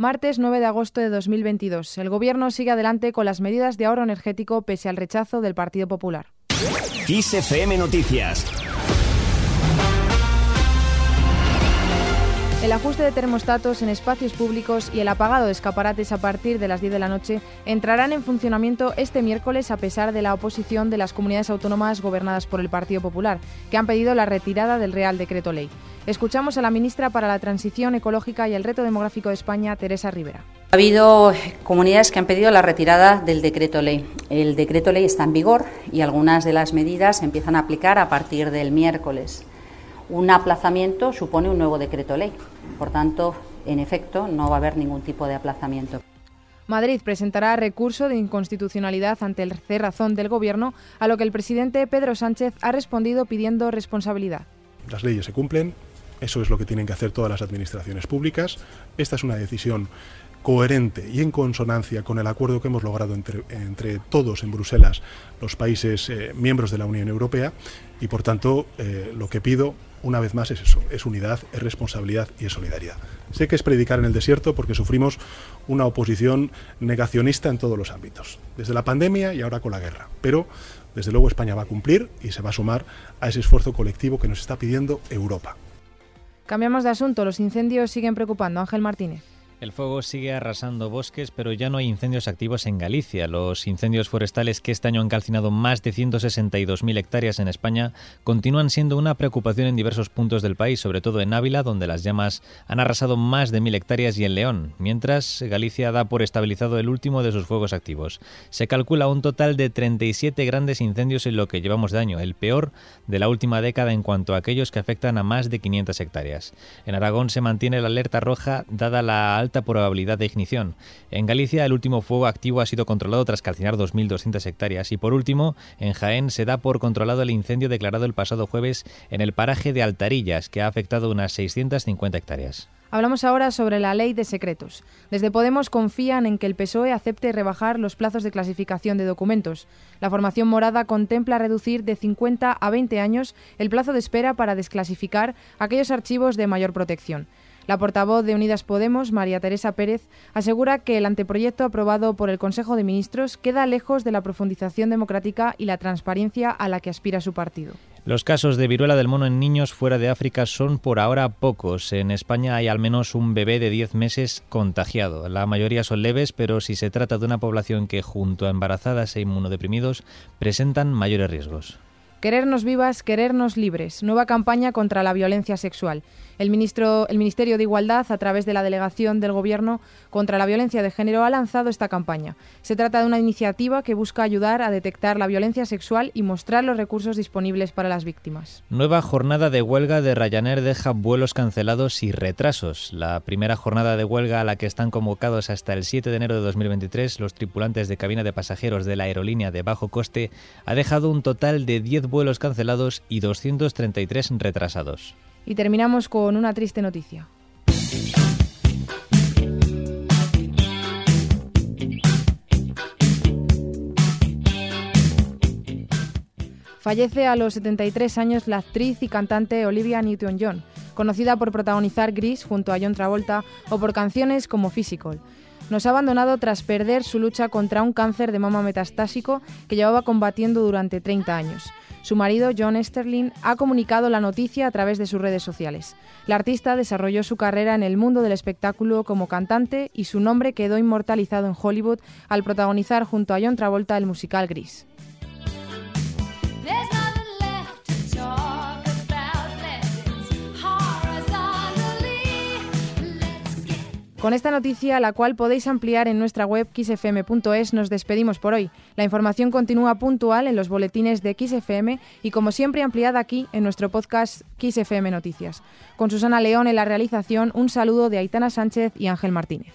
Martes 9 de agosto de 2022. El Gobierno sigue adelante con las medidas de ahorro energético pese al rechazo del Partido Popular. Noticias El ajuste de termostatos en espacios públicos y el apagado de escaparates a partir de las 10 de la noche entrarán en funcionamiento este miércoles a pesar de la oposición de las comunidades autónomas gobernadas por el Partido Popular, que han pedido la retirada del Real Decreto Ley. Escuchamos a la ministra para la Transición Ecológica y el Reto Demográfico de España, Teresa Rivera. Ha habido comunidades que han pedido la retirada del decreto ley. El decreto ley está en vigor y algunas de las medidas se empiezan a aplicar a partir del miércoles un aplazamiento supone un nuevo decreto ley. Por tanto, en efecto, no va a haber ningún tipo de aplazamiento. Madrid presentará recurso de inconstitucionalidad ante el cerrazón del Gobierno, a lo que el presidente Pedro Sánchez ha respondido pidiendo responsabilidad. Las leyes se cumplen, eso es lo que tienen que hacer todas las administraciones públicas. Esta es una decisión coherente y en consonancia con el acuerdo que hemos logrado entre, todos en Bruselas, los países eh, miembros de la Unión Europea, y por tanto eh, lo que pido una vez más es eso, es unidad, es responsabilidad y es solidaridad. Sé que es predicar en el desierto porque sufrimos una oposición negacionista en todos los ámbitos, desde la pandemia y ahora con la guerra, pero desde luego España va a cumplir y se va a sumar a ese esfuerzo colectivo que nos está pidiendo Europa. Cambiamos de asunto, los incendios siguen preocupando. Ángel Martínez. El fuego sigue arrasando bosques, pero ya no hay incendios activos en Galicia. Los incendios forestales que este año han calcinado más de 162.000 hectáreas en España continúan siendo una preocupación en diversos puntos del país, sobre todo en Ávila, donde las llamas han arrasado más de 1.000 hectáreas, y en León, mientras Galicia da por estabilizado el último de sus fuegos activos. Se calcula un total de 37 grandes incendios en lo que llevamos de año, el peor de la última década en cuanto a aquellos que afectan a más de 500 hectáreas. En Aragón se mantiene la alerta roja dada la alta alta probabilidad de ignición. En Galicia, el último fuego activo ha sido controlado tras calcinar 2.200 hectáreas. Y por último, en Jaén se da por controlado el incendio declarado el pasado jueves en el paraje de Altarillas, que ha afectado unas 650 hectáreas. Hablamos ahora sobre la ley de secretos. Desde Podemos confían en que el PSOE acepte rebajar los plazos de clasificación de documentos. La formación morada contempla reducir de 50 a 20 años el plazo de espera para desclasificar aquellos archivos de mayor protección. La portavoz de Unidas Podemos, María Teresa Pérez, asegura que el anteproyecto aprobado por el Consejo de Ministros queda lejos de la profundización democrática y la transparencia a la que aspira su partido. Los casos de viruela del mono en niños fuera de África son por ahora pocos. En España hay al menos un bebé de 10 meses contagiado. La mayoría son leves, pero si se trata de una población que junto a embarazadas e inmunodeprimidos presentan mayores riesgos. Querernos vivas, querernos libres. Nueva campaña contra la violencia sexual. El, ministro, el Ministerio de Igualdad, a través de la Delegación del Gobierno contra la Violencia de Género, ha lanzado esta campaña. Se trata de una iniciativa que busca ayudar a detectar la violencia sexual y mostrar los recursos disponibles para las víctimas. Nueva jornada de huelga de Ryanair deja vuelos cancelados y retrasos. La primera jornada de huelga a la que están convocados hasta el 7 de enero de 2023 los tripulantes de cabina de pasajeros de la aerolínea de bajo coste ha dejado un total de 10 vuelos cancelados y 233 retrasados. Y terminamos con una triste noticia. Fallece a los 73 años la actriz y cantante Olivia Newton-John, conocida por protagonizar Gris junto a John Travolta o por canciones como Physical nos ha abandonado tras perder su lucha contra un cáncer de mama metastásico que llevaba combatiendo durante 30 años. Su marido, John Sterling, ha comunicado la noticia a través de sus redes sociales. La artista desarrolló su carrera en el mundo del espectáculo como cantante y su nombre quedó inmortalizado en Hollywood al protagonizar junto a John Travolta el musical Gris. Con esta noticia, la cual podéis ampliar en nuestra web xfm.es, nos despedimos por hoy. La información continúa puntual en los boletines de XFM y, como siempre, ampliada aquí en nuestro podcast XFM Noticias. Con Susana León en la realización, un saludo de Aitana Sánchez y Ángel Martínez.